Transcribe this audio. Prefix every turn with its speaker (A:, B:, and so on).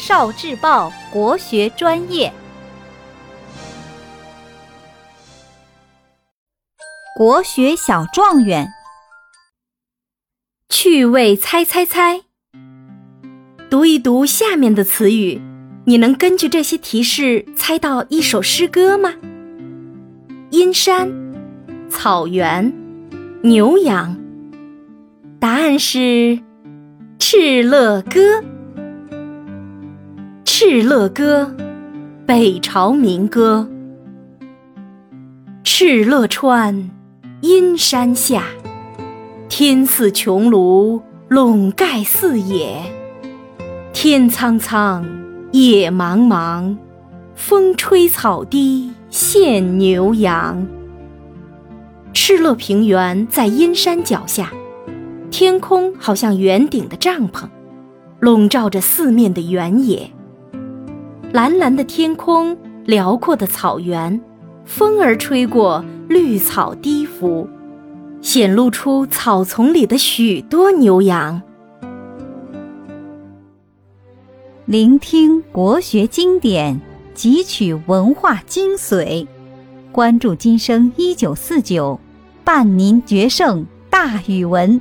A: 少智报国学专业，国学小状元，趣味猜猜猜。读一读下面的词语，你能根据这些提示猜到一首诗歌吗？阴山、草原、牛羊。答案是《敕勒歌》。《敕勒歌》，北朝民歌。敕勒川，阴山下，天似穹庐，笼盖四野。天苍苍，野茫茫，风吹草低见牛羊。敕勒平原在阴山脚下，天空好像圆顶的帐篷，笼罩着四面的原野。蓝蓝的天空，辽阔的草原，风儿吹过，绿草低伏，显露出草丛里的许多牛羊。聆听国学经典，汲取文化精髓，关注今生一九四九，伴您决胜大语文。